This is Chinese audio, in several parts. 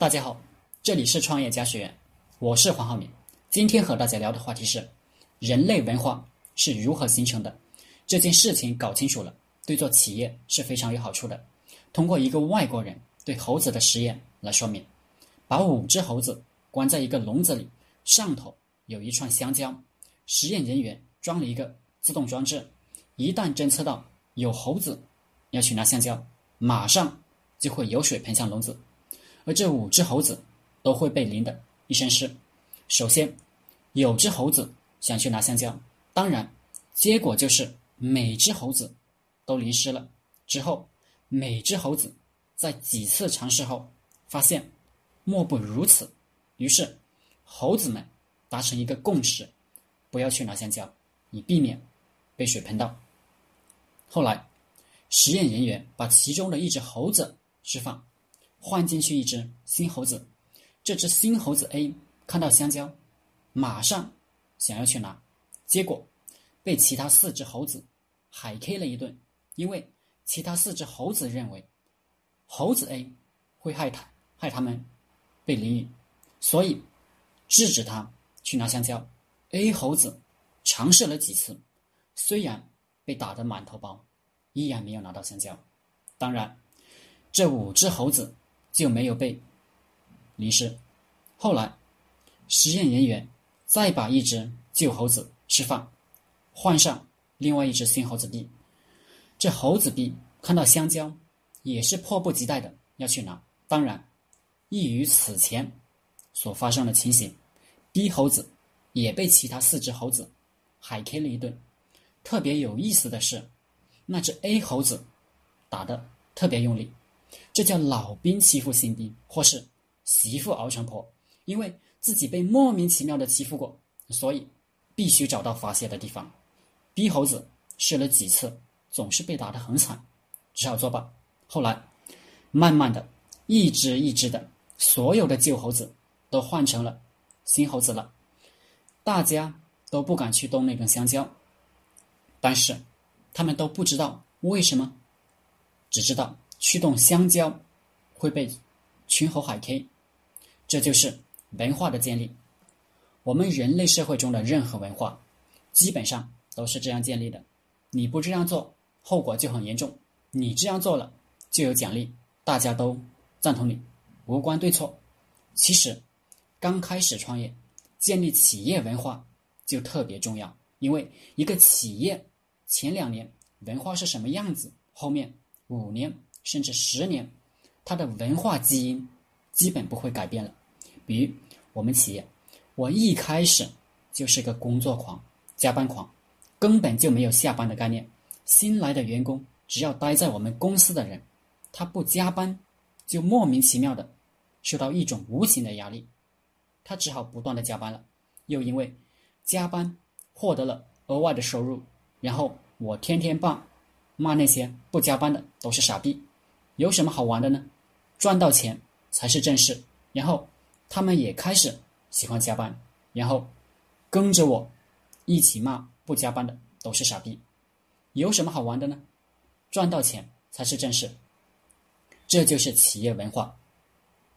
大家好，这里是创业家学院，我是黄浩明。今天和大家聊的话题是人类文化是如何形成的。这件事情搞清楚了，对做企业是非常有好处的。通过一个外国人对猴子的实验来说明，把五只猴子关在一个笼子里，上头有一串香蕉，实验人员装了一个自动装置，一旦侦测到有猴子要去拿香蕉，马上就会有水喷向笼子。而这五只猴子都会被淋得一身湿。首先，有只猴子想去拿香蕉，当然，结果就是每只猴子都淋湿了。之后，每只猴子在几次尝试后发现莫不如此，于是猴子们达成一个共识：不要去拿香蕉，以避免被水喷到。后来，实验人员把其中的一只猴子释放。换进去一只新猴子，这只新猴子 A 看到香蕉，马上想要去拿，结果被其他四只猴子海 K 了一顿。因为其他四只猴子认为猴子 A 会害他害他们被淋雨，所以制止他去拿香蕉。A 猴子尝试了几次，虽然被打得满头包，依然没有拿到香蕉。当然，这五只猴子。就没有被淋湿。后来，实验人员再把一只旧猴子释放，换上另外一只新猴子 B。这猴子 B 看到香蕉，也是迫不及待的要去拿。当然，异于此前所发生的情形，B 猴子也被其他四只猴子海 K 了一顿。特别有意思的是，那只 A 猴子打的特别用力。这叫老兵欺负新兵，或是媳妇熬成婆。因为自己被莫名其妙的欺负过，所以必须找到发泄的地方。逼猴子试了几次，总是被打得很惨，只好作罢。后来，慢慢的，一只一只的，所有的旧猴子都换成了新猴子了。大家都不敢去动那根香蕉，但是他们都不知道为什么，只知道。驱动香蕉会被群猴海 K，这就是文化的建立。我们人类社会中的任何文化，基本上都是这样建立的。你不这样做，后果就很严重；你这样做了，就有奖励。大家都赞同你，无关对错。其实，刚开始创业，建立企业文化就特别重要，因为一个企业前两年文化是什么样子，后面五年。甚至十年，他的文化基因基本不会改变了。比如我们企业，我一开始就是个工作狂、加班狂，根本就没有下班的概念。新来的员工只要待在我们公司的人，他不加班，就莫名其妙的受到一种无形的压力，他只好不断的加班了。又因为加班获得了额外的收入，然后我天天骂骂那些不加班的都是傻逼。有什么好玩的呢？赚到钱才是正事。然后他们也开始喜欢加班，然后跟着我一起骂不加班的都是傻逼。有什么好玩的呢？赚到钱才是正事。这就是企业文化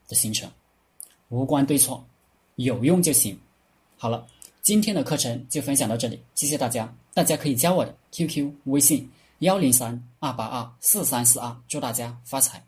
的形成，无关对错，有用就行。好了，今天的课程就分享到这里，谢谢大家。大家可以加我的 QQ 微信。幺零三二八二四三四二，祝大家发财。